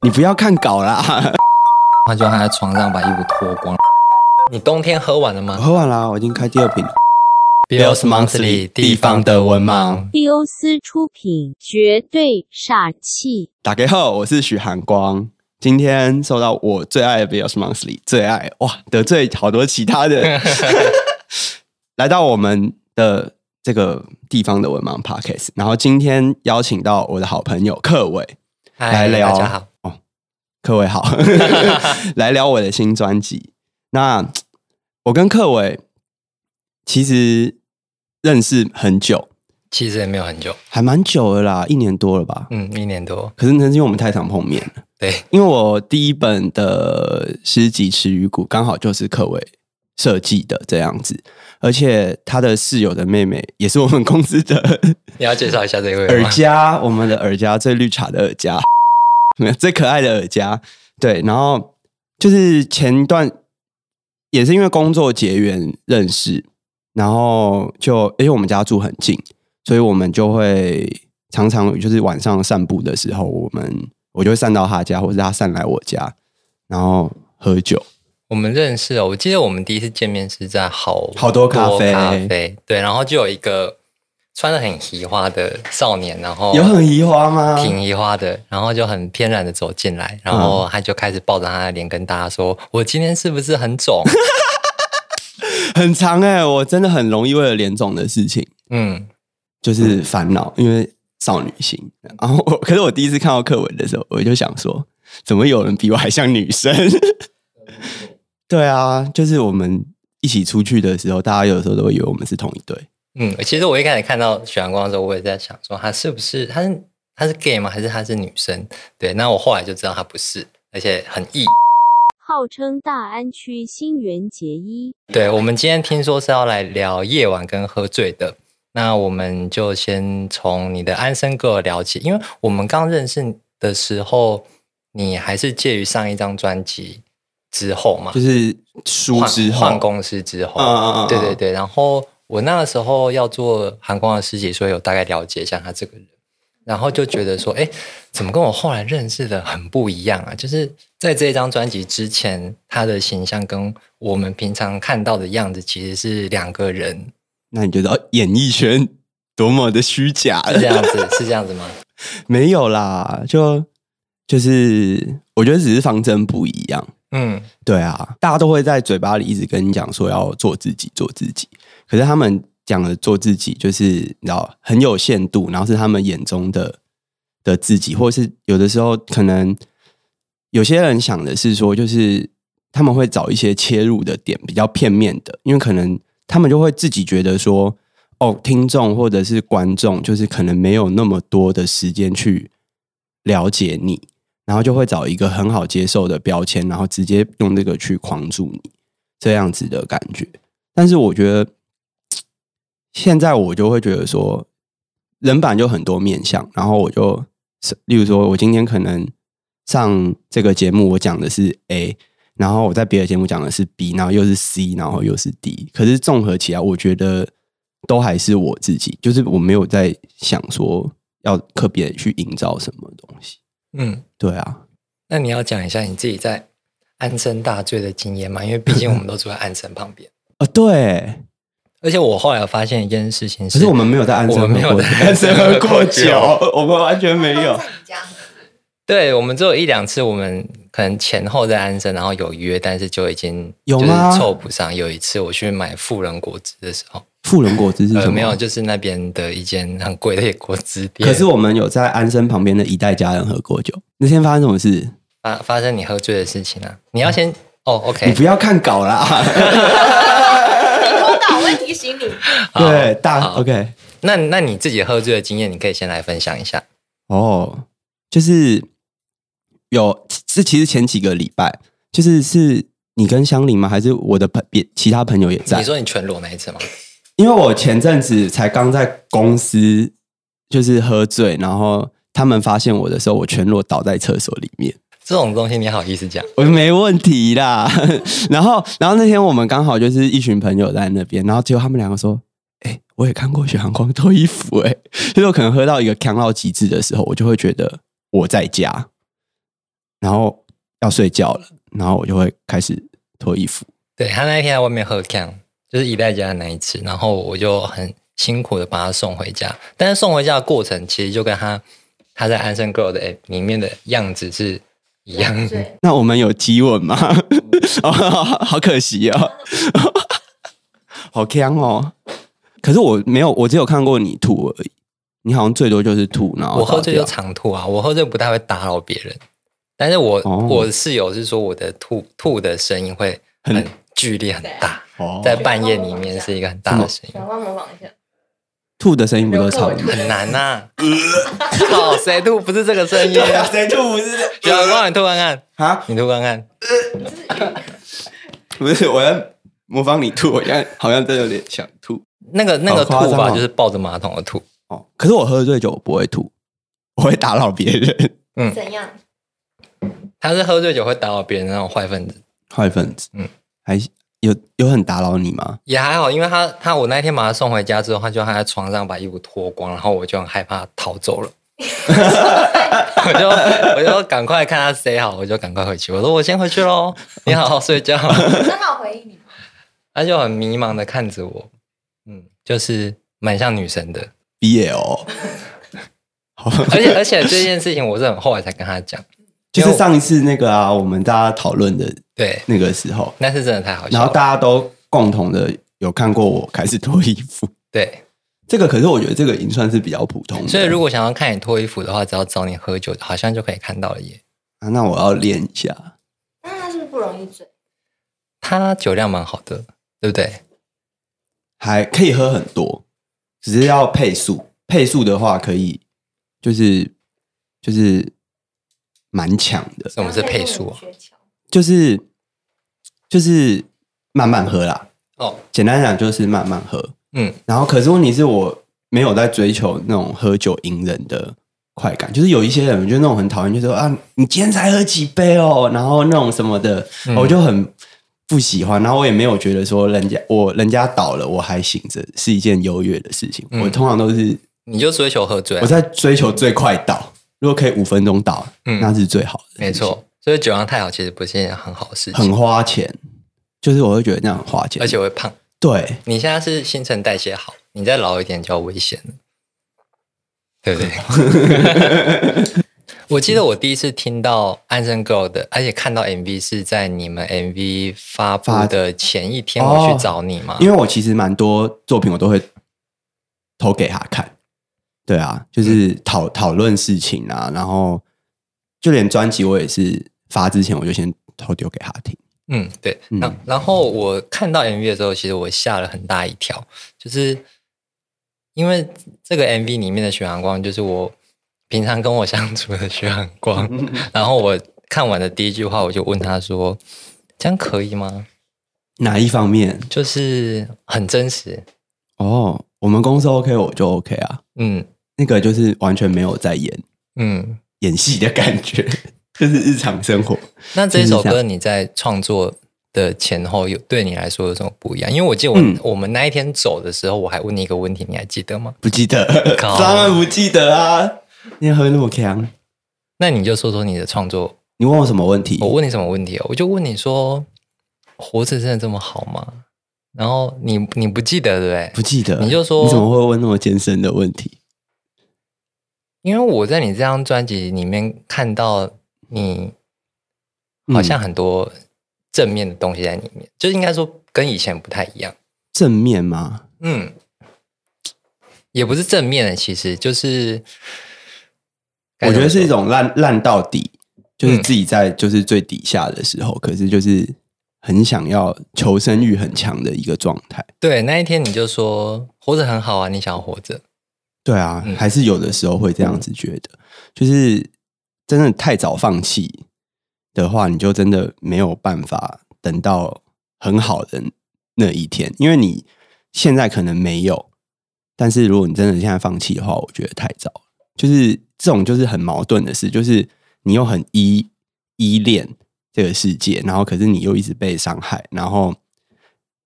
你不要看稿啦，他就还在床上把衣服脱光。你冬天喝完了吗喝完啦，我已经开第二瓶了。？Bill's Monthly 地方的文盲，蒂欧斯出品，绝对傻气。打给后，我是许寒光。今天收到我最爱的 Bill's Monthly，最爱哇，得罪好多其他的，来到我们的这个地方的文盲 Podcast，然后今天邀请到我的好朋友克伟来嗨聊，大家好。哦，克伟好，来聊我的新专辑。那我跟克伟其实认识很久，其实也没有很久，还蛮久了啦，一年多了吧。嗯，一年多。可是那是因为我们太常碰面了。对，因为我第一本的诗集《池鱼谷》刚好就是克伟设计的这样子，而且他的室友的妹妹也是我们公司的 你要介绍一下这位耳吗？夹，我们的耳夹最绿茶的耳夹，没有最可爱的耳夹。对，然后就是前一段也是因为工作结缘认识，然后就因为我们家住很近，所以我们就会常常就是晚上散步的时候，我们我就会散到他家，或是他散来我家，然后喝酒。我们认识哦，我记得我们第一次见面是在好好多咖啡咖啡对，然后就有一个穿的很奇花的少年，然后有很移花吗？挺移花的，然后就很翩然的走进来，然后他就开始抱着他的脸跟大家说：“我今天是不是很肿 很长哎、我真的很容易为了脸肿的事情嗯，就是烦恼，因为少女心。然后我，可是我第一次看到课文的时候，我就想说，怎么有人比我还像女生？对啊，就是我们一起出去的时候，大家有的时候都会以为我们是同一对。嗯，其实我一开始看到许阳光的时候，我也在想说他是不是他是他是 gay 吗？还是他是女生？对，那我后来就知道他不是，而且很异。号称大安区新垣结衣，对，我们今天听说是要来聊夜晚跟喝醉的，那我们就先从你的安生哥聊起，因为我们刚认识的时候，你还是介于上一张专辑之后嘛，就是书之后换公司之后，嗯嗯嗯嗯对对对。然后我那个时候要做韩光的师姐，所以有大概了解一下他这个人，然后就觉得说，哎，怎么跟我后来认识的很不一样啊？就是在这张专辑之前，他的形象跟我们平常看到的样子其实是两个人，那你觉得哦演艺圈多么的虚假？是这样子，是这样子吗？没有啦，就就是我觉得只是方针不一样。嗯，对啊，大家都会在嘴巴里一直跟你讲说要做自己，做自己。可是他们讲的做自己，就是你知道很有限度，然后是他们眼中的的自己，或是有的时候可能有些人想的是说，就是他们会找一些切入的点比较片面的，因为可能他们就会自己觉得说，哦，听众或者是观众，就是可能没有那么多的时间去了解你，然后就会找一个很好接受的标签，然后直接用这个去框住你，这样子的感觉。但是我觉得现在我就会觉得说，人版就很多面相，然后我就，例如说我今天可能上这个节目，我讲的是 A，然后我在别的节目讲的是 B，然后又是 C，然后又是 D，可是综合起来，我觉得都还是我自己，就是我没有在想说要特别去营造什么东西。嗯，对啊，那你要讲一下你自己在安生大醉的经验吗？因为毕竟我们都住在安生旁边。啊，对，而且我后来有发现一件事情是，可是我们没有在安生我们没有喝过，在安生喝 过酒，我们完全没有。对我们只有一两次，我们可能前后在安生，然后有约，但是就已经就是有吗凑不上。有一次我去买富人果汁的时候，富人果汁是什么？呃，没有，就是那边的一间很贵的果汁店。可是我们有在安生旁边的一代家人喝过酒。那天发生什么事？发发生你喝醉的事情啊，你要先哦你，OK，你不要看稿啦。我稿会提醒你。对，大 OK。那那你自己喝醉的经验，你可以先来分享一下。哦，就是有，是其实前几个礼拜，就是是你跟香菱吗？还是我的朋别其他朋友也在你？说你全裸那一次吗？因为我前阵子才刚在公司就是喝醉，然后他们发现我的时候，我全裸倒在厕所里面。这种东西你好意思讲？我说没问题啦。然后，然后那天我们刚好就是一群朋友在那边，然后结果他们两个说：“哎、我也看过雪航光脱衣服。”哎，就是我可能喝到一个强到极致的时候，我就会觉得我在家。然后要睡觉了，然后我就会开始脱衣服。对他那一天在外面喝 can，就是一代家的那一次，然后我就很辛苦的把他送回家。但是送回家的过程，其实就跟他他在安生 girl 的 app 里面的样子是一样的。那我们有激吻吗？哦，好可惜哦，好呛哦。可是我没有，我只有看过你吐而已。你好像最多就是吐，然后我喝醉就常吐啊，我喝醉不太会打扰别人。但是我、哦我的室友是说我的吐吐的声音会很很剧烈很大，哦在半夜里面是一个很大的声音，小光模仿一下，吐的声音不都差不多？很难呐、靠，谁吐不是这个声音啊？谁吐不是小光，你吐看看，啊？你吐看看。不是，我要模仿你吐，我现在好像真的有点想吐。那个那个吐法就是抱着马桶的吐，哦，可是我喝醉酒我不会吐，我会打扰别人，嗯怎样？他是喝醉酒会打扰别人那种坏分子，坏分子。嗯嗯，还有有很打扰你吗？也还好，因为他他我那天把他送回家之后，他就他在床上把衣服脱光，然后我就很害怕逃走了，我就我就赶快看他 say 好，我就赶快回去，我说我先回去喽，你好好睡觉。那他有回应你吗？他就很迷茫的看着我，嗯，就是蛮像女神的，BL，好，而且而且这件事情我是很后来才跟他讲，就是上一次那个啊，我们大家讨论的对，那个时候，那是真的太好然后，大家都共同的有看过我开始脱衣服，对，这个可是我觉得这个已经算是比较普通的，所以如果想要看你脱衣服的话，只要找你喝酒，好像就可以看到了耶。啊，那我要练一下。那他是不是不容易醉？他酒量蛮好的，对不对？还可以喝很多，只是要配速。配速的话，可以就是就是蛮强的，什么是配速啊？就是就是慢慢喝啦。哦，简单讲就是慢慢喝。嗯，然后可是问题是我没有在追求那种喝酒隐忍的快感，就是有一些人就那种很讨厌，就说啊，你今天才喝几杯哦，然后那种什么的，嗯我就很不喜欢。然后我也没有觉得说人家我人家倒了我还醒着是一件优越的事情。嗯我通常都是你就追求喝醉啊、我在追求最快倒，如果可以五分钟倒，嗯那是最好的。没，错。所以酒量太好，其实不是一件很好的事情，很花钱，就是我会觉得那样很花钱，而且会胖。对。你现在是新陈代谢好，你再老一点就要危险了，对不对？我记得我第一次听到《安生 Girl》的，而且看到 MV 是在你们 MV 发布的前一天，我去找你嘛。因为我其实蛮多作品我都会投给他看，对啊，就是讨讨论事情啊，然后就连专辑我也是发之前我就先偷丢给他听，嗯，对。嗯然然后我看到 MV 的时候，其实我吓了很大一跳，就是因为这个 MV 里面的许阳光，就是我平常跟我相处的许阳光。然后我看完的第一句话，我就问他说：“这样可以吗哪一方面？？”就是很真实，哦，我们公司 OK 我就 OK 啊，嗯那个就是完全没有在演嗯。演戏的感觉，就是日常生活。那这首歌你在创作的前后有对你来说有什么不一样？因为我记得我、嗯我们那一天走的时候，我还问你一个问题，你还记得吗？不记得，当然不记得啊！你喝那么强，那你就说说你的创作你问我什么问题？我问你什么问题哦？我就问你说，活着真的这么好吗？然后你你不记得对不对？不记得，你就说你怎么会问那么艰深的问题？因为我在你这张专辑里面看到你好像很多正面的东西在里面，就应该说跟以前不太一样。正面吗？嗯，也不是正面的，其实就是我觉得是一种种烂烂到底，就是嗯自己在就是最底下的时候，可是就是很想要求生欲很强的一个状态。对。那一天你就说活着很好啊，你想要活着，对啊，嗯。还是有的时候会这样子觉得，就是真的太早放弃的话，你就真的没有办法等到很好的那一天，因为你现在可能没有，但是如果你真的现在放弃的话，我觉得太早。了。就是这种就是很矛盾的事，就是你又很依依恋这个世界，然后可是你又一直被伤害，然后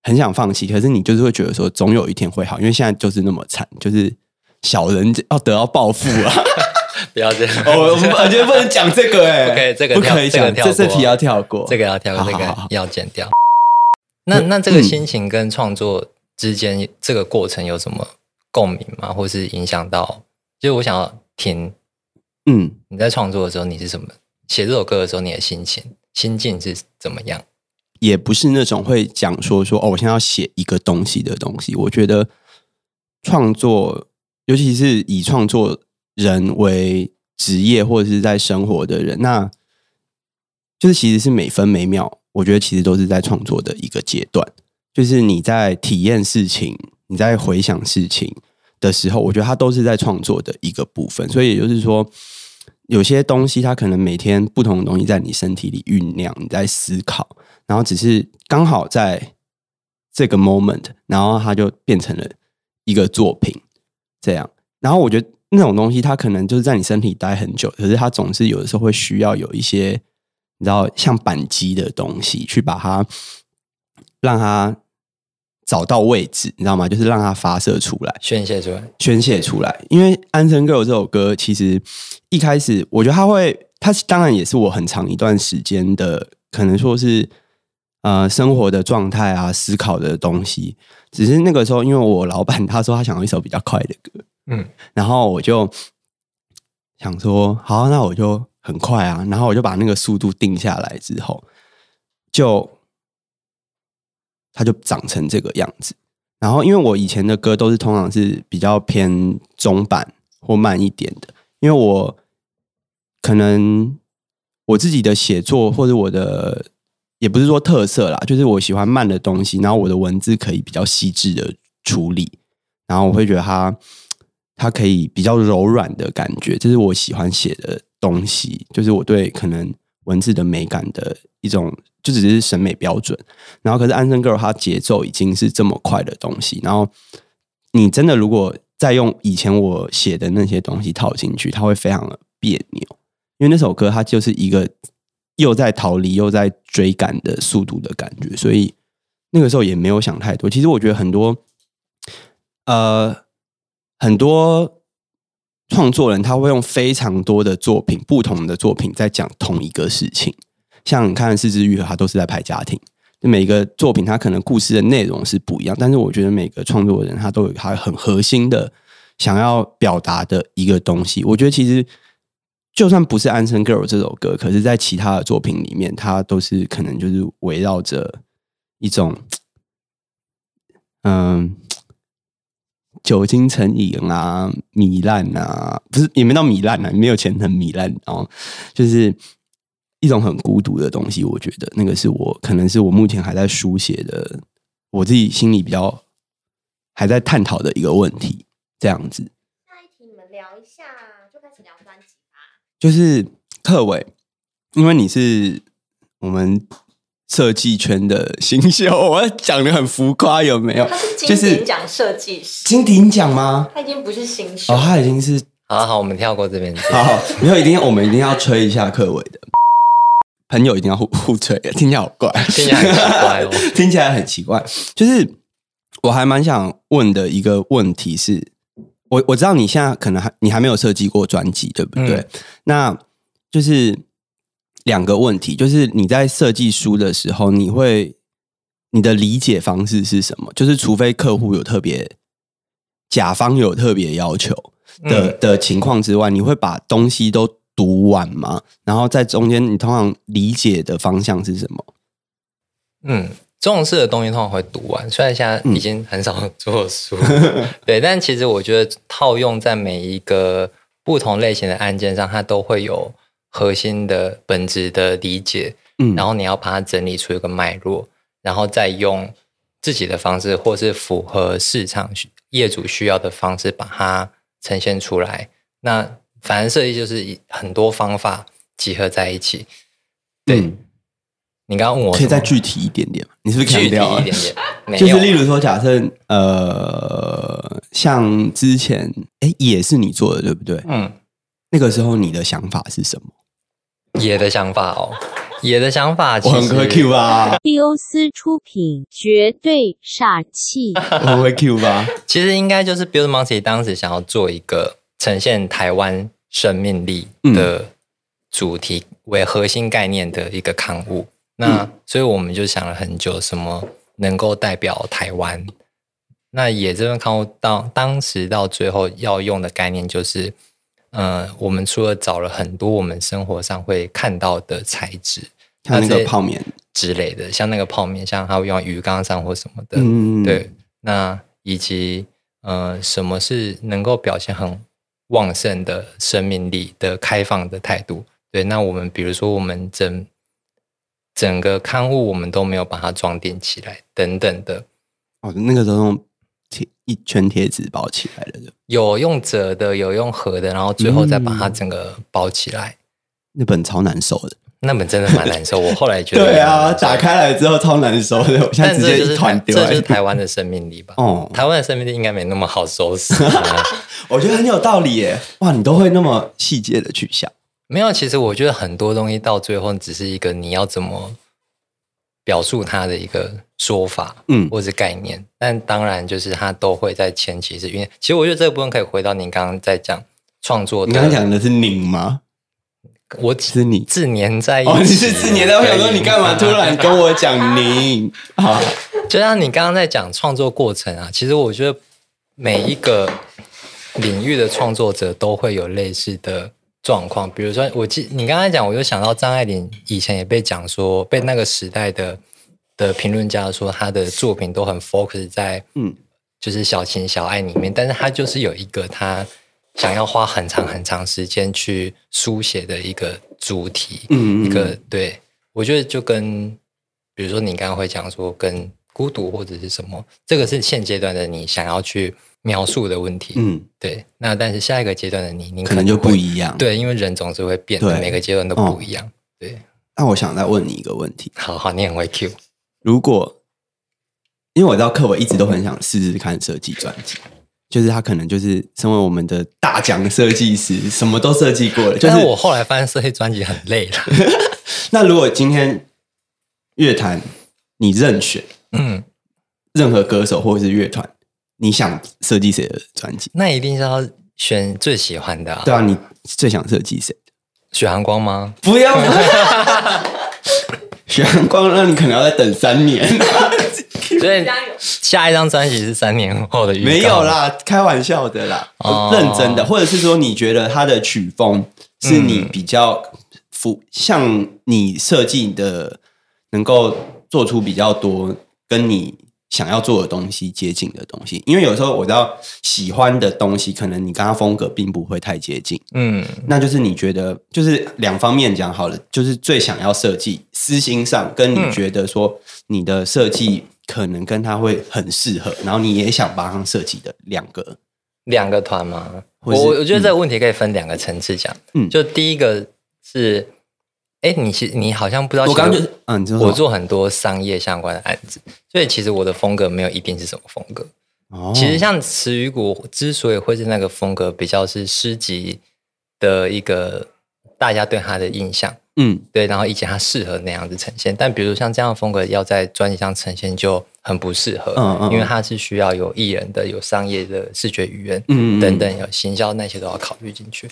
很想放弃，可是你就是会觉得说总有一天会好，因为现在就是那么惨，就是小人要得到报复啊，不要这样。我，我觉得不能讲这个哎、不可以这个不跳可以讲，这个这这题要跳过。这个要跳，这个好好好要剪掉。那那这个心情跟创作之间这个过程有什么共鸣吗？或是影响到？就是我想要听嗯，你在创作的时候，你是什么？写这首歌的时候，你的心情、心境是怎么样？也不是那种会讲说说哦，我现在要写一个东西的东西。我觉得创作，尤其是以创作人为职业或者是在生活的人，那就是其实是每分每秒，我觉得其实都是在创作的一个阶段。就是你在体验事情，你在回想事情的时候，我觉得它都是在创作的一个部分。所以也就是说，有些东西它可能每天不同的东西在你身体里酝酿，你在思考，然后只是刚好在这个 moment，然后它就变成了一个作品，这样。然后我觉得那种东西，它可能就是在你身体待很久，可是它总是有的时候会需要有一些，你知道像扳机的东西去把它让它找到位置，你知道吗？就是让它发射出来。宣泄出来。宣泄出来。因为《安生 girl》这首歌，其实一开始我觉得它会，它当然也是我很长一段时间的，可能说是呃生活的状态啊，思考的东西。只是那个时候，因为我老板他说他想要一首比较快的歌，嗯，然后我就想说，好，那我就很快啊，然后我就把那个速度定下来之后，就它就长成这个样子。然后，因为我以前的歌都是通常是比较偏中版或慢一点的，因为我可能我自己的写作或者我的也不是说特色啦，就是我喜欢慢的东西，然后我的文字可以比较细致的处理，然后我会觉得它它可以比较柔软的感觉，这是我喜欢写的东西，就是我对可能文字的美感的一种，就只是审美标准。然后可是《安生 girl》它节奏已经是这么快的东西，然后你真的如果再用以前我写的那些东西套进去，它会非常的别扭，因为那首歌它就是一个又在逃离又在追赶的速度的感觉，所以那个时候也没有想太多。其实我觉得很多，呃，很多创作人他会用非常多的作品，不同的作品在讲同一个事情。像你看《四肢愈合》，它都是在拍家庭。每个作品，他可能故事的内容是不一样，但是我觉得每个创作人他都有他很核心的想要表达的一个东西。我觉得其实就算不是《安生 girl》这首歌，可是在其他的作品里面，它都是可能就是围绕着一种 嗯。酒精成瘾啊，糜烂啊，不是也没到糜烂啊，没有钱很糜烂，哦就是一种很孤独的东西。我觉得那个是我可能是我目前还在书写的，我自己心里比较还在探讨的一个问题。这样子，下一题你们聊一下，就开始聊专辑吧。就是克伟，因为你是我们设计圈的新秀，我讲的很浮夸，有没有？他是金就是鼎奖设计师，金鼎奖吗？他已经不是新秀哦，他已经是好好，我们跳过这边。好好，没有一定要，我们一定要吹一下克伟的朋友，一定要互互吹，听起来好怪，听起来很奇怪哦 听起来很奇怪。就是我还蛮想问的一个问题是，我我知道你现在可能还你还没有设计过专辑，对不对？嗯那就是两个问题，就是你在设计书的时候，你会你的理解方式是什么？就是除非客户有特别，甲方有特别要求的、嗯的情况之外，你会把东西都读完吗？然后在中间，你通常理解的方向是什么？嗯，这种事的东西通常会读完，虽然现在已经很少做书，对，但其实我觉得套用在每一个不同类型的案件上，它都会有核心的本质的理解，嗯。然后你要把它整理出一个脉络，然后再用自己的方式，或是符合市场需业主需要的方式，把它呈现出来。那反正设计就是以很多方法集合在一起。对。嗯你刚刚问我可以再具体一点点吗？你是不是具体强调啊一点点，没就是例如说，假设呃，像之前哎，也是你做的，对不对？嗯，那个时候你的想法是什么？野的想法哦，野的想法其实我很会 Q 啊，蒂欧斯出品，绝对煞气。我很会 Q 吧？其实应该就是 Build Monkey 当时想要做一个呈现台湾生命力的主题为核心概念的一个刊物。那所以我们就想了很久，什么能够代表台湾？那也这份刊物到当时到最后要用的概念就是，呃，我们除了找了很多我们生活上会看到的材质，像那个泡面，之类的，像那个泡面，像它会用鱼缸上或什么的，嗯，对，那以及呃，什么是能够表现很旺盛的生命力的开放的态度？对，那我们比如说我们整整个刊物我们都没有把它装订起来，等等的，哦，那个时候用贴一圈贴纸包起来了的，有用折的，有用合的，然后最后再把它整个包起来。那本超难受的。那本真的蛮难受，我后来觉得 对啊，打开来之后超难受的，我现在直接就是一团丢是台湾的生命力吧？哦台湾的生命力应该没那么好收拾、啊。我觉得很有道理耶！哇，你都会那么细节的去想，没有，其实我觉得很多东西到最后只是一个你要怎么表述它的一个说法，嗯或者是概念。但当然，就是它都会在前期是因为，其实我觉得这个部分可以回到您刚刚在讲创作的。你刚刚讲的是拧吗？我是你自粘在一起，哦，你是自年的，我想说你干嘛突然跟我讲拧？好，就像你刚刚在讲创作过程啊，其实我觉得每一个领域的创作者都会有类似的状况。比如说，我记你刚才讲，我就想到张爱玲以前也被讲说，被那个时代的的评论家说，她的作品都很 focus 在嗯就是小情小爱里面，但是她就是有一个她想要花很长很长时间去书写的一个主题。嗯，一个对我觉得就跟比如说你刚刚会讲说跟孤独或者是什么，这个是现阶段的你想要去描述的问题。嗯，对。那但是下一个阶段的你，你可能就不一样。，对，因为人总是会变的，对每个阶段都不一样。对，那我想再问你一个问题：好好，你很会 Q。如果因为我知道课伟一直都很想试试看设计专辑，就是他可能就是身为我们的大奖设计师，什么都设计过了。就是我后来发现设计专辑很累了。那如果今天乐坛你任选嗯，任何歌手或者是乐团，你想设计谁的专辑？那一定是要选最喜欢的、啊。对啊，你最想设计谁？许寒光吗？不要，许寒光，那你可能要再等三年。所以！下一张专辑是三年后的预告。没有。啦，开玩笑的啦，哦认真的，或者是说你觉得他的曲风是你比较符，像你设计的能够做出比较多跟你想要做的东西接近的东西，因为有时候我知道喜欢的东西，可能你跟他风格并不会太接近，嗯，那就是你觉得就是两方面讲好了，就是最想要设计私心上，跟嗯。你觉得说你的设计可能跟他会很适合，然后你也想帮他设计的两个，两个团吗？我我觉得这个问题可以分两个层次讲。嗯。就第一个是，哎，你其实你好像不知道，我刚刚就其实嗯，你说什么我做很多商业相关的案子，所以其实我的风格没有一定是什么风格。哦其实像词语谷之所以会是那个风格，比较是诗集的一个大家对他的印象。嗯对，然后以及它适合那样子呈现，但比如像这样的风格要在专辑上呈现就很不适合，嗯嗯因为它是需要有艺人的、有商业的视觉语言，嗯嗯嗯等等，有行销那些都要考虑进去。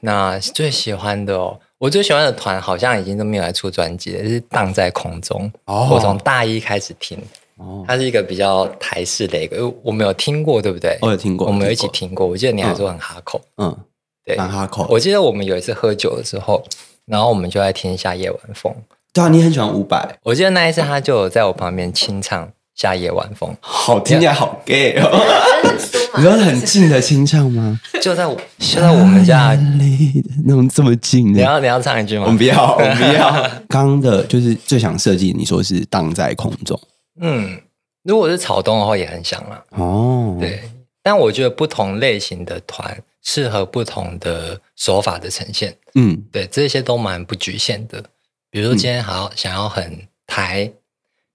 那最喜欢的哦，我最喜欢的团好像已经都没有来出专辑了，就是荡在空中。哦我从大一开始听，哦，它是一个比较台式的一个，我没有听过，对不对？我有听过我们有一起听过。我记得你还说很哈口，嗯，对，蛮哈口，我记得我们有一次喝酒的时候，然后我们就在听《夏夜晚风》。对啊，你很喜欢伍佰，我记得那一次他就有在我旁边清唱《夏夜晚风好听起来好 gay 哦，你说很近的清唱吗？》，就在我就在我们家。里那种这么近的，你要你要唱一句吗我们？不要，我们不要。刚刚的就是最想设计，你说是荡在空中嗯，如果是草东的话，也很想啦。哦，，对，但我觉得不同类型的团适合不同的手法的呈现。嗯对，这些都蛮不局限的。比如说今天好想要很台，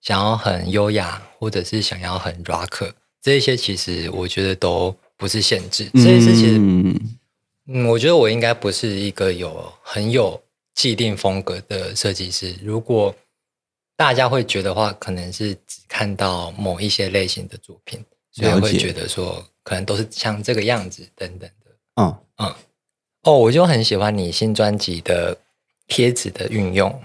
想要很优雅，或者是想要很 rock，这些其实我觉得都不是限制。这一些其实嗯嗯，我觉得我应该不是一个有很有既定风格的设计师。如果大家会觉得的话，可能是只看到某一些类型的作品，所以会觉得说可能都是像这个样子等等的。嗯，嗯，哦，我就很喜欢你新专辑的贴纸的运用，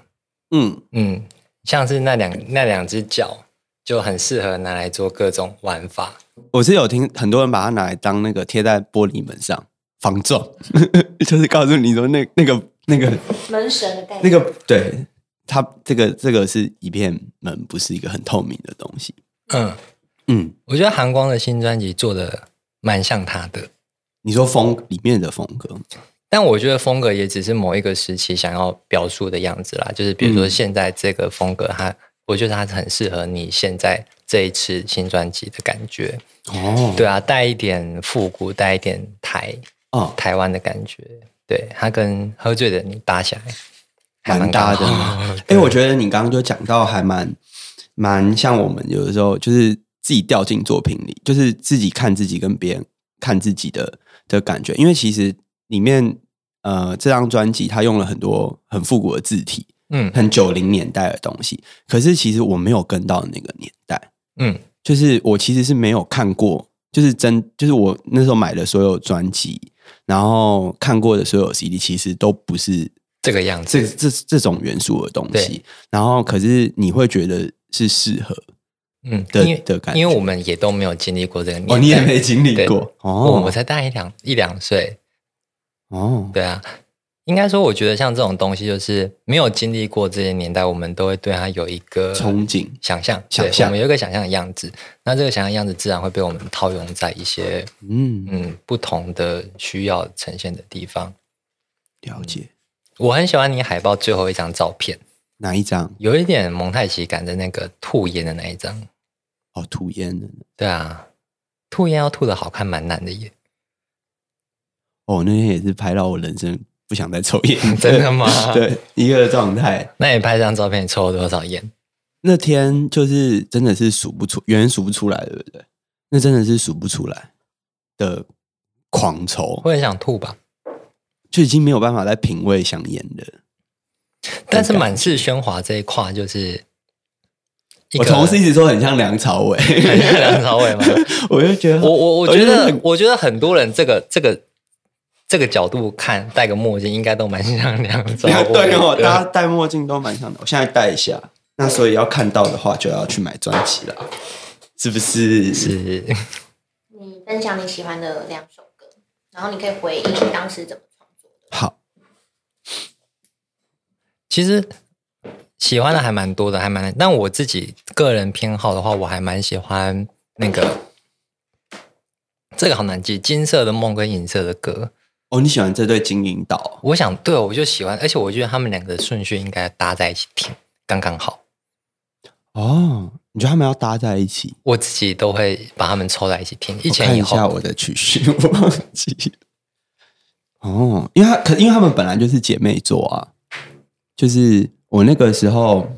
嗯，嗯，像是那两那两只脚就很适合拿来做各种玩法。我是有听很多人把它拿来当那个贴在玻璃门上防撞，就是告诉你说那那个那个门神的概念。那个对它这个这个是一片门，不是一个很透明的东西。嗯，嗯，我觉得韩光的新专辑做的蛮像他的，你说风里面的风格，但我觉得风格也只是某一个时期想要表述的样子啦。就是比如说嗯现在这个风格它，我觉得它很适合你现在这一次新专辑的感觉。哦，对啊，带一点复古，带一点台哦，台湾的感觉。对，它跟喝醉的你搭起来还蛮搭的刚好。哎、我觉得你刚刚就讲到还蛮蛮像我们有的时候就是自己掉进作品里，就是自己看自己跟别人看自己的的感觉。因为其实里面呃这张专辑它用了很多很复古的字体，嗯。很九零年代的东西，可是其实我没有跟到那个年代，嗯。就是我其实是没有看过，就是真就是我那时候买的所有专辑，然后看过的所有 CD，其实都不是这个样子。这这这种元素的东西，然后可是你会觉得是适合嗯，的的感觉。因为我们也都没有经历过这个年代。哦，你也没经历过。哦我才大一两一两岁，哦，对啊，应该说，我觉得像这种东西，就是没有经历过这些年代，我们都会对它有一个憧憬想象，想象我们有一个想象的样子。那这个想象样子自然会被我们套用在一些嗯，嗯不同的需要呈现的地方。了解我很喜欢你海报最后一张照片，哪一张？有一点蒙太奇感的那个吐烟的那一张。哦，吐烟的对啊，吐烟要吐的好看蛮难的耶。哦，那天也是拍到我人生不想再抽烟，真的吗 对，一个状态。那你拍这张照片，你抽了多少烟？那天就是真的是数不出，远远数不出来，对不对？那真的是数不出来的狂抽，会很想吐吧？就已经没有办法再品味香烟了。但是满是喧哗这一块就是我同事一直说很像梁朝伟，很像梁朝伟吗？我就觉得我我我觉得我觉得很多人这个这个这个角度看，戴个墨镜应该都蛮像梁朝伟的。对哦，大家戴墨镜都蛮像的。我现在戴一下，那所以要看到的话，就要去买专辑了，是不是？是你分享你喜欢的两首歌，然后你可以回忆当时怎么创作的。好，其实喜欢的还蛮多的，还蛮。但我自己个人偏好的话，我还蛮喜欢那个这个好难记，金色的梦跟银色的歌。哦，你喜欢这对金银岛？我想，对，我就喜欢，而且我觉得他们两个的顺序应该搭在一起听，刚刚好。哦，你觉得他们要搭在一起？我自己都会把他们凑在一起听，一前一后。下我的曲序，我忘记了。哦，因为他可因为他们本来就是姐妹座啊，就是我那个时候，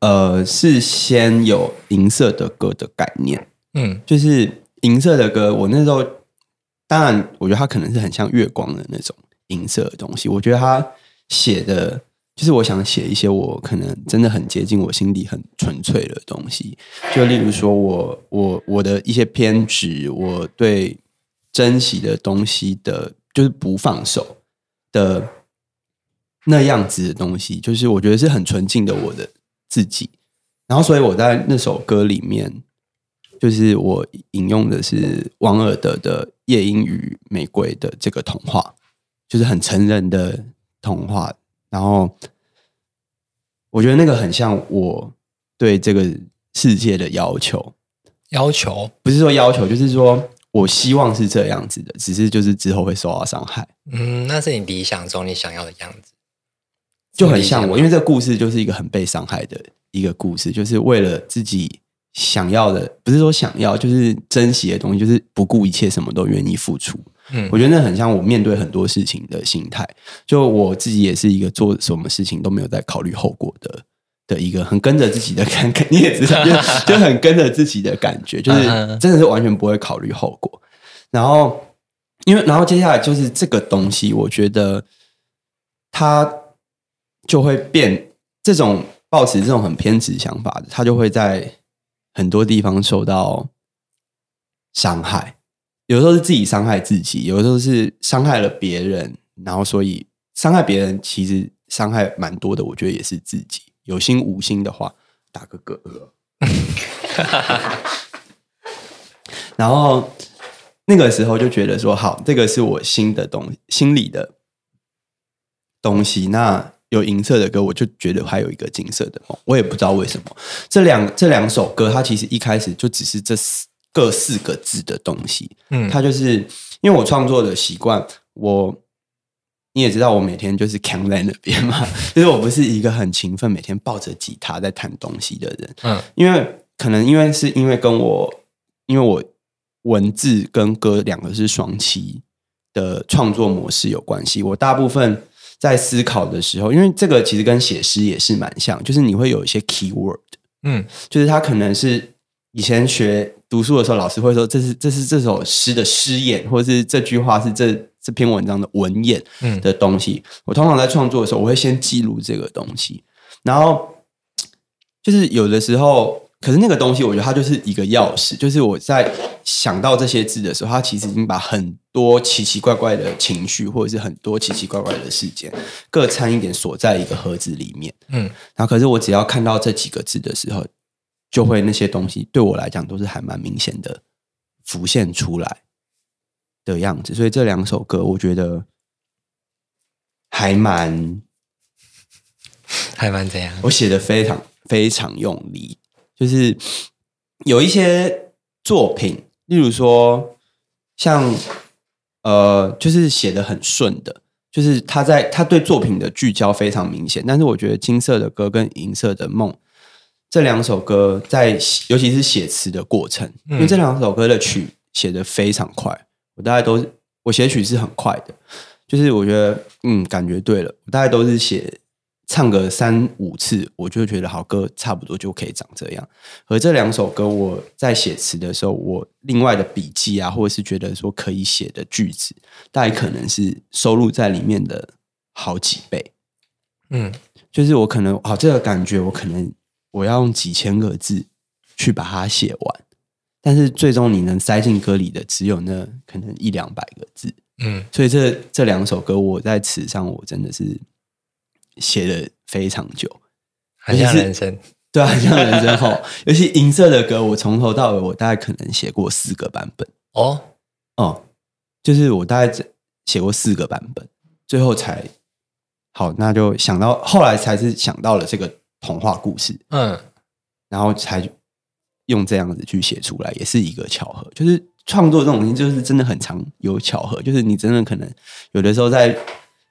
呃，是先有银色的歌的概念，嗯就是银色的歌，我那时候当然，我觉得它可能是很像月光的那种银色的东西。我觉得他写的，就是我想写一些我可能真的很接近我心里很纯粹的东西。就例如说我我我的一些偏执，我对珍惜的东西的，就是不放手的那样子的东西，就是我觉得是很纯净的我的自己。然后，所以我在那首歌里面，就是我引用的是王尔德的《夜莺与玫瑰》的这个童话，就是很成人的童话。然后，我觉得那个很像我对这个世界的要求，要求，不是说要求，就是说我希望是这样子的，只是就是之后会受到伤害，嗯，那是你理想中你想要的样子，就很像我。因为为这个故事就是一个很被伤害的一个故事，就是为了自己想要的，不是说想要，就是珍惜的东西，就是不顾一切，什么都愿意付出。嗯我觉得那很像我面对很多事情的心态。就我自己也是一个做什么事情都没有在考虑后果的的一个很跟着自己的感，你也知道，就 就很跟着自己的感觉，就是真的是完全不会考虑后果。然后，因为然后接下来就是这个东西，我觉得它就会变，这种抱持这种很偏执想法的，它就会在很多地方受到伤害。有的时候是自己伤害自己，有的时候是伤害了别人，然后所以伤害别人其实伤害蛮多的，我觉得也是自己有心无心的话，打个嗝。然后那个时候就觉得说，好，这个是我新的东心里的东西。那有银色的歌，我就觉得还有一个金色的梦，我也不知道为什么。这两这两首歌，它其实一开始就只是这四各四个字的东西。嗯它就是因为我创作的习惯，我你也知道，我每天就是扛在那边嘛，就是我不是一个很勤奋，每天抱着吉他在弹东西的人。嗯因为可能因为是因为跟我，因为我文字跟歌两个是双栖的创作模式有关系。我大部分在思考的时候，因为这个其实跟写诗也是蛮像，就是你会有一些 key word，嗯。就是它可能是以前学读书的时候，老师会说这是这是这首诗的诗眼，或者是这句话是这这篇文章的文眼嗯。的东西。我通常在创作的时候，我会先记录这个东西，然后就是有的时候，可是那个东西，我觉得它就是一个钥匙，就是我在想到这些字的时候，它其实已经把很多奇奇怪怪的情绪，或者是很多奇奇怪怪的事件，各掺一点锁在一个盒子里面。嗯然后可是我只要看到这几个字的时候，就会那些东西对我来讲都是还蛮明显的浮现出来的样子。所以这两首歌，我觉得还蛮还蛮怎样？我写的非常非常用力，就是有一些作品，例如说像呃，就是写的很顺的，就是他在他对作品的聚焦非常明显。但是我觉得金色的歌跟银色的梦这两首歌在，尤其是写词的过程，因为这两首歌的曲写的非常快，我大概都是我写曲是很快的，就是我觉得嗯，感觉对了，我大概都是写唱个三五次，我就觉得好歌差不多就可以长这样。而这两首歌，我在写词的时候，我另外的笔记啊，或者是觉得说可以写的句子，大概可能是收录在里面的好几倍。嗯就是我可能好这个感觉，我可能我要用几千个字去把它写完，但是最终你能塞进歌里的只有那可能一两百个字。嗯所以这这两首歌，我在词上我真的是写的非常久，很像人生。对啊，很像人生后，尤其银色的歌，我从头到尾我大概可能写过四个版本，哦，哦、就是我大概只写过四个版本，最后才好，那就想到后来才是想到了这个童话故事，嗯然后才用这样子去写出来，也是一个巧合。就是创作这种东西，就是真的很常有巧合。就是你真的可能有的时候在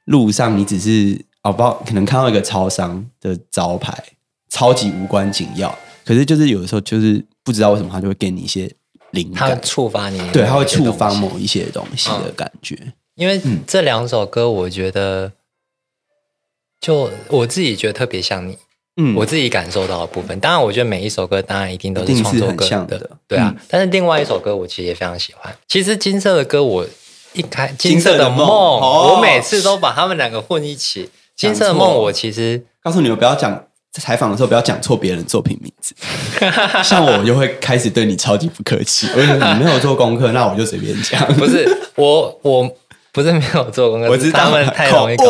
路上，你只是哦，不知道可能看到一个超商的招牌，超级无关紧要，可是就是有的时候就是不知道为什么，他就会给你一些灵感，触发你，对，他会触发。某一些东西的嗯感觉。因为嗯这两首歌，我觉得，就我自己觉得特别像你，嗯，我自己感受到的部分。当然，我觉得每一首歌当然一定都一定是创作很歌的像的，对啊。嗯但是另外一首歌，我其实也非常喜欢。其实金色的歌，我一开金金色的梦的梦，哦我每次都把他们两个混一起。讲金色的梦，我其实告诉你们不要讲在采访的时候不要讲错别人作品名字，像我就会开始对你超级不客气。我就说你没有做功课，那我就随便讲。不是我，我不是没有做功课，我知道是他们太容易搞。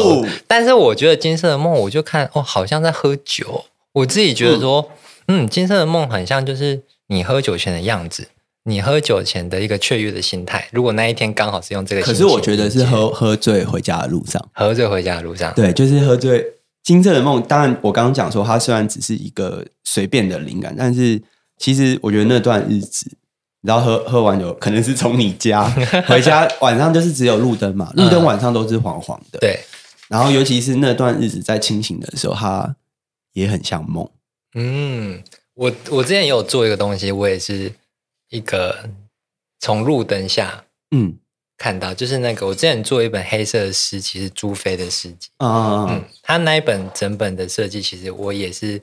但是我觉得金色的梦，我就看哦，好像在喝酒。我自己觉得说，嗯金色的梦很像就是你喝酒前的样子，你喝酒前的一个雀跃的心态。如果那一天刚好是用这个心，可是我觉得是喝喝醉回家的路上，喝醉回家的路上，对，就是喝醉。金色的梦，当然我刚刚讲说，它虽然只是一个随便的灵感，但是其实我觉得那段日子，然后喝喝完酒，可能是从你家 回家，晚上就是只有路灯嘛，路灯晚上都是黄黄的，对，然后尤其是那段日子在清醒的时候，它也很像梦。嗯，我我之前也有做一个东西，我也是一个从路灯下嗯看到，就是那个我之前做一本黑色的诗集，是朱飞的诗集。啊、嗯，他那一本整本的设计，其实我也是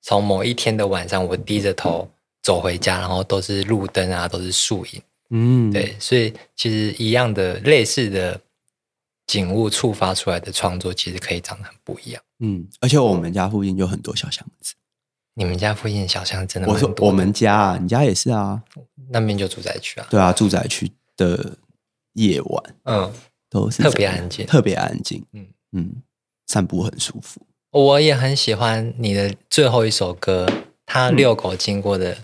从某一天的晚上，我低着头走回家，然后都是路灯啊，都是树影，嗯，对，所以其实一样的类似的景物触发出来的创作，其实可以长得很不一样。嗯，而且我们家附近就很多小巷子。你们家附近的小巷真的我说我们家啊，你家也是啊，那边就住宅区啊，对啊，住宅区的夜晚嗯，都是特别安静特别安静。嗯嗯嗯，散步很舒服。我也很喜欢你的最后一首歌，他遛狗经过的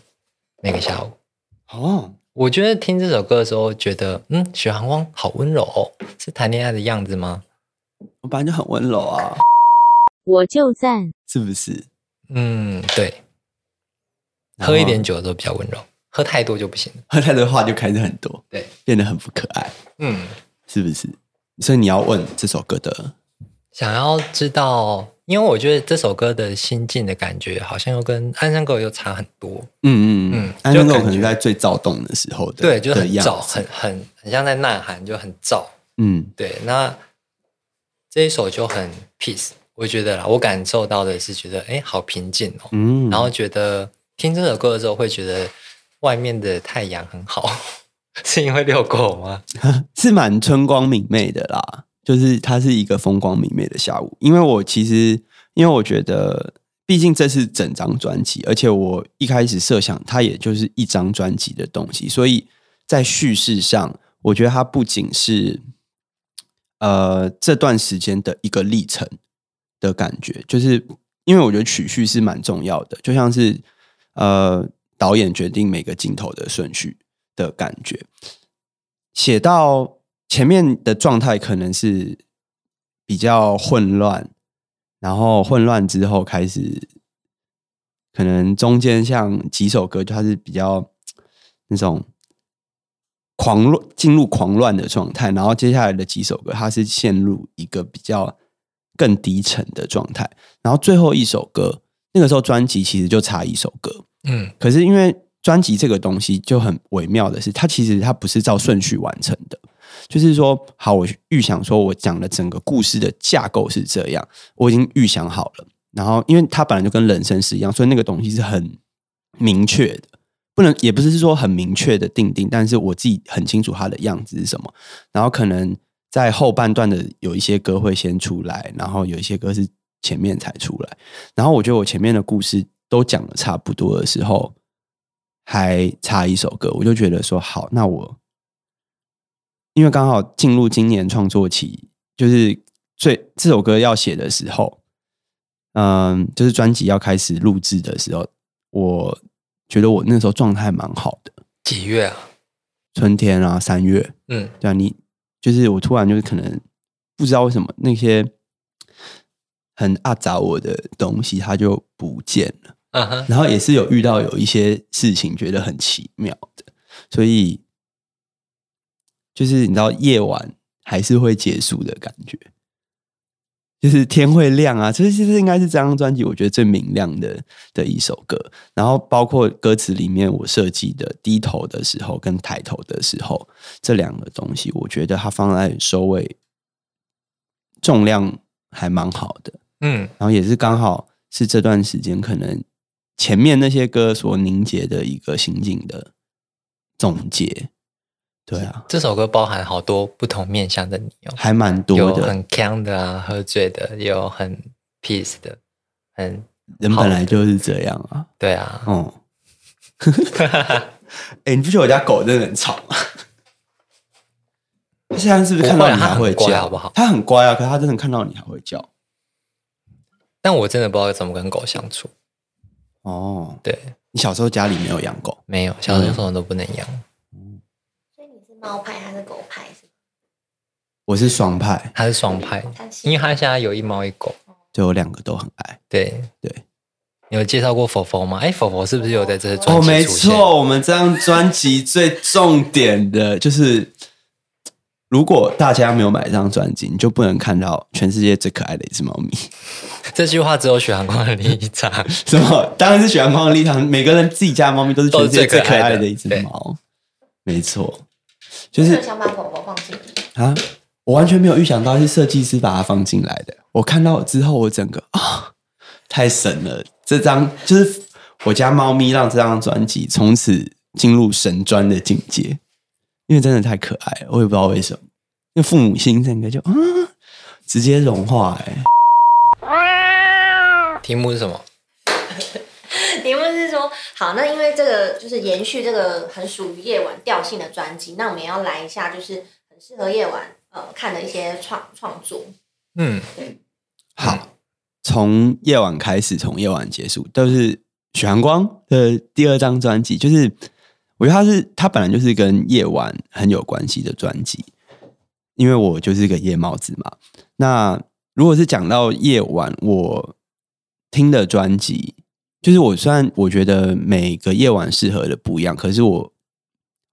那个下午。哦，我觉得听这首歌的时候，觉得嗯，许寒光好温柔哦，是谈恋爱的样子吗？我本来就很温柔啊，我就赞。是不是？嗯，对，喝一点酒都比较温柔，喝太多就不行了。喝太多话就开始很多，对，变得很不可爱，嗯，是不是？所以你要问这首歌的，想要知道，因为我觉得这首歌的心境的感觉，好像又跟《安山狗》又差很多。嗯嗯嗯嗯，安山狗可能在最躁动的时候的，对，就的很躁，很很很像在呐喊，就很躁。嗯对，那这一首就很 peace，我觉得啦，我感受到的是觉得哎，好平静哦。嗯，然后觉得听这首歌的时候，会觉得外面的太阳很好，是因为遛狗吗？是蛮春光明媚的啦，就是它是一个风光明媚的下午。因为我其实，因为我觉得，毕竟这是整张专辑，而且我一开始设想它也就是一张专辑的东西，所以在叙事上，我觉得它不仅是呃这段时间的一个历程的感觉，就是因为我觉得曲序是蛮重要的，就像是呃导演决定每个镜头的顺序的感觉。写到前面的状态可能是比较混乱，然后混乱之后开始，可能中间像几首歌，它是比较那种狂乱进入狂乱的状态，然后接下来的几首歌，它是陷入一个比较更低沉的状态，然后最后一首歌，那个时候专辑其实就差一首歌，嗯可是因为专辑这个东西就很微妙的是，它其实它不是照顺序完成的。就是说，好，我预想说我讲的整个故事的架构是这样，我已经预想好了。然后，因为它本来就跟人生是一样，所以那个东西是很明确的，不能也不是说很明确的定定，但是我自己很清楚它的样子是什么。然后可能在后半段的有一些歌会先出来，然后有一些歌是前面才出来。然后我觉得我前面的故事都讲的差不多的时候，还差一首歌，我就觉得说好，那我因为刚好进入今年创作期，就是最这首歌要写的时候，嗯，就是专辑要开始录制的时候，我觉得我那时候状态蛮好的，几月啊？春天啊，三月，嗯对啊，你就是我突然就是可能不知道为什么那些很啊杂我的东西，它就不见了。嗯哼，然后也是有遇到有一些事情觉得很奇妙的，所以就是你知道夜晚还是会结束的感觉，就是天会亮啊，这其实应该是这张专辑我觉得最明亮的的一首歌。然后包括歌词里面我设计的低头的时候跟抬头的时候这两个东西，我觉得它放在收尾重量还蛮好的。嗯然后也是刚好是这段时间可能前面那些歌所凝结的一个心境的总结。对啊，这首歌包含好多不同面向的你哦，还蛮多的。有很强的啊，喝醉的，也有很 peace 的，很人本来就是这样啊。对啊，哦、哎、你不觉得我家狗真的很吵吗？它 现在是不是看到你还会叫？好不好它很乖啊，可是它真的看到你还会叫。但我真的不知道怎么跟狗相处。哦，对，你小时候家里没有养狗？没有，小时候什么都不能养。猫派还是狗派？是？我是双派，他是双派，因为他现在有一猫一狗。就我两个都很爱。对对，你有介绍过佛佛吗？哎，佛佛是不是有在这些专哦，没辑出现？错，我们这张专辑最重点的就是，如果大家没有买这张专辑，你就不能看到全世界最可爱的一只猫咪。这句话只有许寒光的立场。什么？当然是喜欢光的立场，每个人自己家的猫咪都是全世界最可爱的一只猫。没错，就是想把狗狗放进？啊，我完全没有预想到是设计师把它放进来的。我看到之后，我整个啊，太神了！这张就是我家猫咪让这张专辑从此进入神专的境界，因为真的太可爱了，我也不知道为什么，那父母心整个就啊，直接融化哎、题目是什么？题目是说，好，那因为这个就是延续这个很属于夜晚调性的专辑，那我们也要来一下，就是很适合夜晚呃看的一些创创作。嗯，好，从夜晚开始，从夜晚结束，都是许寒光的第二张专辑。就是我觉得他是他本来就是跟夜晚很有关系的专辑，因为我就是个夜猫子嘛。那如果是讲到夜晚，我听的专辑，就是我虽然我觉得每个夜晚适合的不一样，可是我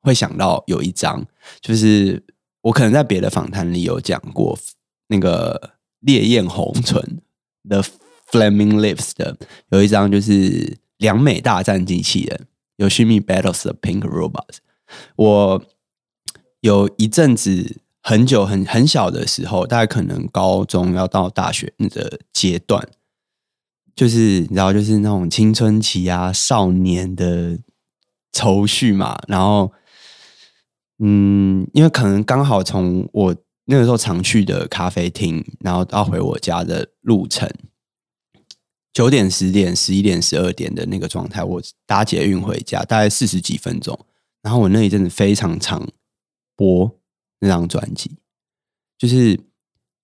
会想到有一张，就是我可能在别的访谈里有讲过那个烈焰红唇 The Flaming Lips 的有一张就是两美大战机器人，有 Shimmy Battles the Pink Robots。我有一阵子很久很很小的时候，大概可能高中要到大学那个阶段，就是你知道，就是那种青春期啊，少年的愁绪嘛。然后，嗯，因为可能刚好从我那个时候常去的咖啡厅，然后到回我家的路程，九点、十点、十一点、十二点的那个状态，我搭捷运回家，大概四十几分钟。然后我那一阵子非常常播那张专辑，就是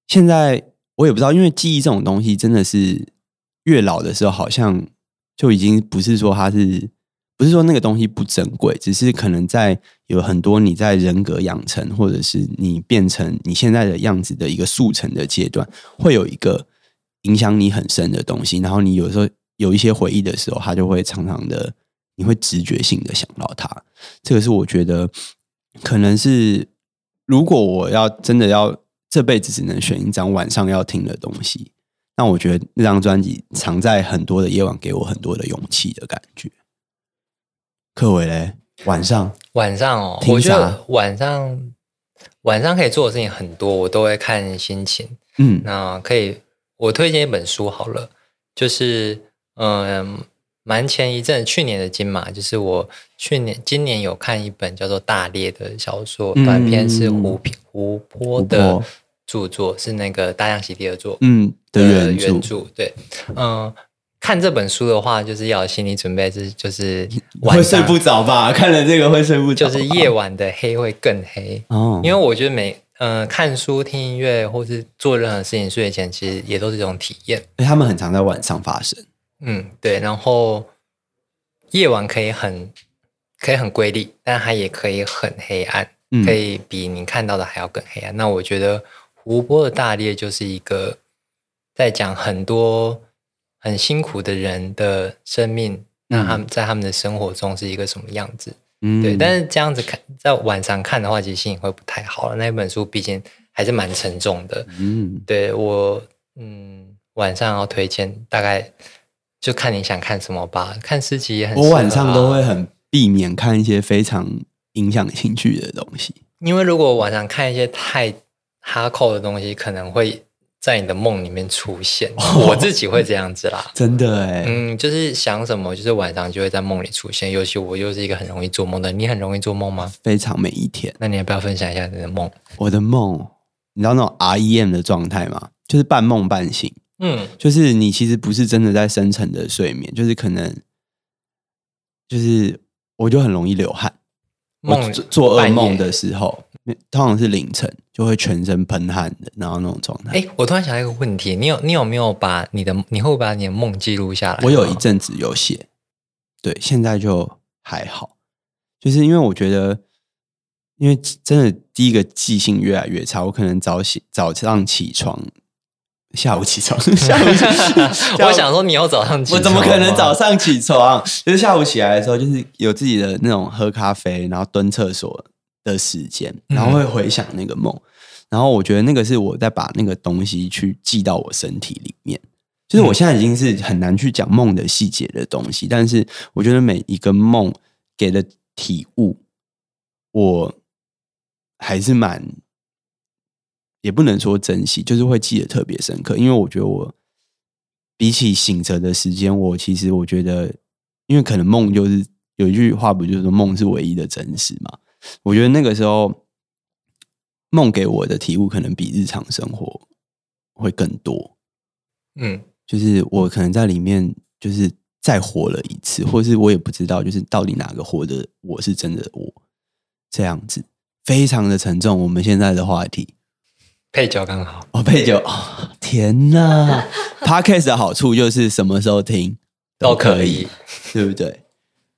现在我也不知道，因为记忆这种东西真的是越老的时候，好像就已经不是说它是不是说那个东西不珍贵，只是可能在有很多你在人格养成，或者是你变成你现在的样子的一个速成的阶段，会有一个影响你很深的东西。然后你有时候有一些回忆的时候，它就会常常的，你会直觉性的想到它。这个是我觉得可能是，如果我要真的要这辈子只能选一张晚上要听的东西，那我觉得那张专辑藏在很多的夜晚，给我很多的勇气的感觉。柯伟嘞，晚上晚上哦，我觉得晚上晚上可以做的事情很多，我都会看心情。嗯那可以，我推荐一本书好了，就是嗯，蛮前一阵去年的金马，就是我去年今年有看一本叫做《大裂》的小说，嗯短篇是湖平湖泊的泊著作，是那个大象席地而坐。嗯的原著，原著对，嗯、看这本书的话，就是要有心理准备，是就是会晚上睡不着吧？看了这个会睡不着，就是夜晚的黑会更黑，哦，因为我觉得每嗯、呃看书、听音乐或是做任何事情睡前，其实也都是一种体验。因为他们很常在晚上发生。嗯，对。然后夜晚可以很可以很瑰丽，但它也可以很黑暗，嗯可以比你看到的还要更黑暗。那我觉得湖泊的大裂就是一个在讲很多很辛苦的人的生命，那他们在他们的生活中是一个什么样子？嗯对，但是这样子看，在晚上看的话，其实心情会不太好了。那本书毕竟还是蛮沉重的。嗯，对我，嗯，晚上要推荐，大概就看你想看什么吧。看诗集也很、我晚上都啊会，很避免看一些非常影响情绪的东西。因为如果晚上看一些太哈扣的东西，可能会在你的梦里面出现。我自己会这样子啦。真的哎，嗯，就是想什么，就是晚上就会在梦里出现。尤其我又是一个很容易做梦的，你很容易做梦吗？非常每一天。那你要不要分享一下你的梦？我的梦，你知道那种 REM 的状态吗？就是半梦半醒，嗯就是你其实不是真的在深层的睡眠，就是可能，就是我就很容易流汗。我梦做做噩梦的时候，通常是凌晨，就会全身喷汗的，然后那种状态。哎，我突然想到一个问题，你有你有没有把你的你会不会把你的梦记录下来？我有一，阵子有写，对，现在就还好，就是因为我觉得，因为真的第一个记性越来越差，我可能早起早上起床，下午起床，下午起我想说你要早上起床我怎么可能早上起床？就是下午起来的时候，就是有自己的那种喝咖啡，然后蹲厕所的时间，然后会回想那个梦。然后我觉得那个是我在把那个东西去记到我身体里面。就是我现在已经是很难去讲梦的细节的东西，但是我觉得每一个梦给的体悟，我还是蛮也不能说珍惜，就是会记得特别深刻。因为我觉得我比起醒着的时间，我其实我觉得，因为可能梦就是有一句话不就是说梦是唯一的真实嘛？我觉得那个时候梦给我的体悟，可能比日常生活会更多。嗯。就是我可能在里面，就是再活了一次，或是我也不知道，就是到底哪个活的我是真的我这样子，非常的沉重。我们现在的话题。配酒刚好，哦，配酒。哦，天呐 p o d c a s t 的好处就是什么时候听都可以，对不对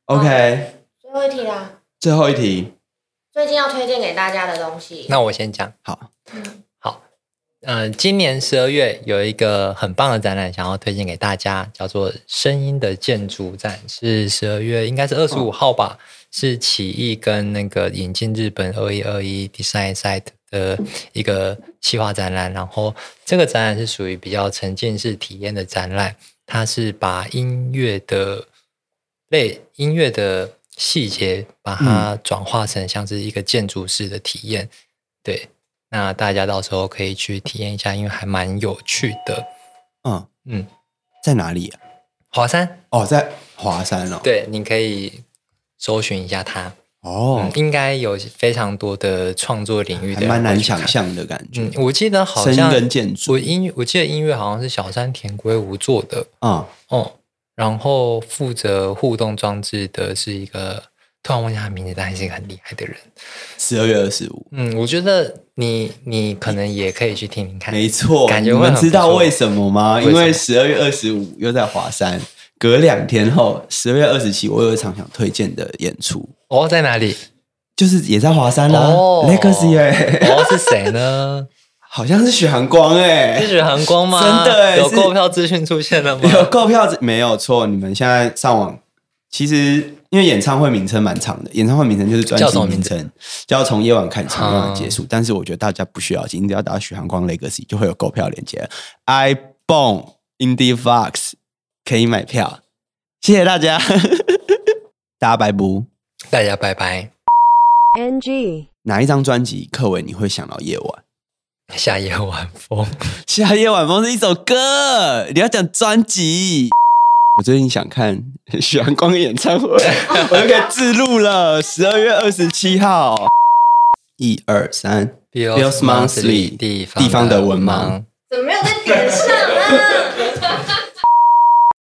？OK，最后一题啦，最后一题，最近要推荐给大家的东西。那我先讲。好，好，呃，今年十二月有一个很棒的展览，想要推荐给大家，叫做《声音的建筑展》，是十二月应该是二十五号吧，是起义跟那个引进日本二一二一 Design Site 的一个企划展览。然后这个展览是属于比较沉浸式体验的展览，它是把音乐的类音乐的细节，把它转化成像是一个建筑式的体验。对，那大家到时候可以去体验一下，因为还蛮有趣的。嗯，嗯，在哪里啊？华山，哦，在华山哦。，对，你可以搜寻一下它，哦嗯，，应该有非常多的创作领域的蛮难想。象的感觉嗯。，我记得好像跟建筑我音，我记得音乐好像是小山田圭吾做的嗯，哦，然后负责互动装置的是一个突然忘记他的名字，但还是一个很厉害的人。十二月二十五，嗯，我觉得你你可能也可以去听听看。没错。感觉你们知道为什么吗？因为十二月二十五又在华山，隔两天后，十二月二十七，我有一场想推荐的演出，哦，在哪里？就是也在华山啦、哦 Legacy 哎、哦，是谁呢？好像是许寒光哎、是许寒光吗？真的欸有购票资讯出现了吗？有购票子没有错？你们现在上网，其实因为演唱会名称蛮长的，演唱会名称就是专辑叫什么名称，叫从夜晚开始，从夜晚结束。但是我觉得大家不需要紧，你只要打许寒光 Legacy 就会有购票链接。iBone Indie Fox 可以买票，谢谢大家，大家拜拜。大家拜拜，NG。哪一张专辑，柯伟你会想到夜晚？夏夜晚风。夏夜晚风是一首歌，你要讲专辑。我最近想看 许阳光的演唱会，我就可以自录了。十二月二十七号，一二三 Bill's Monthly 地地方的文盲盲。怎么没有在点上啊？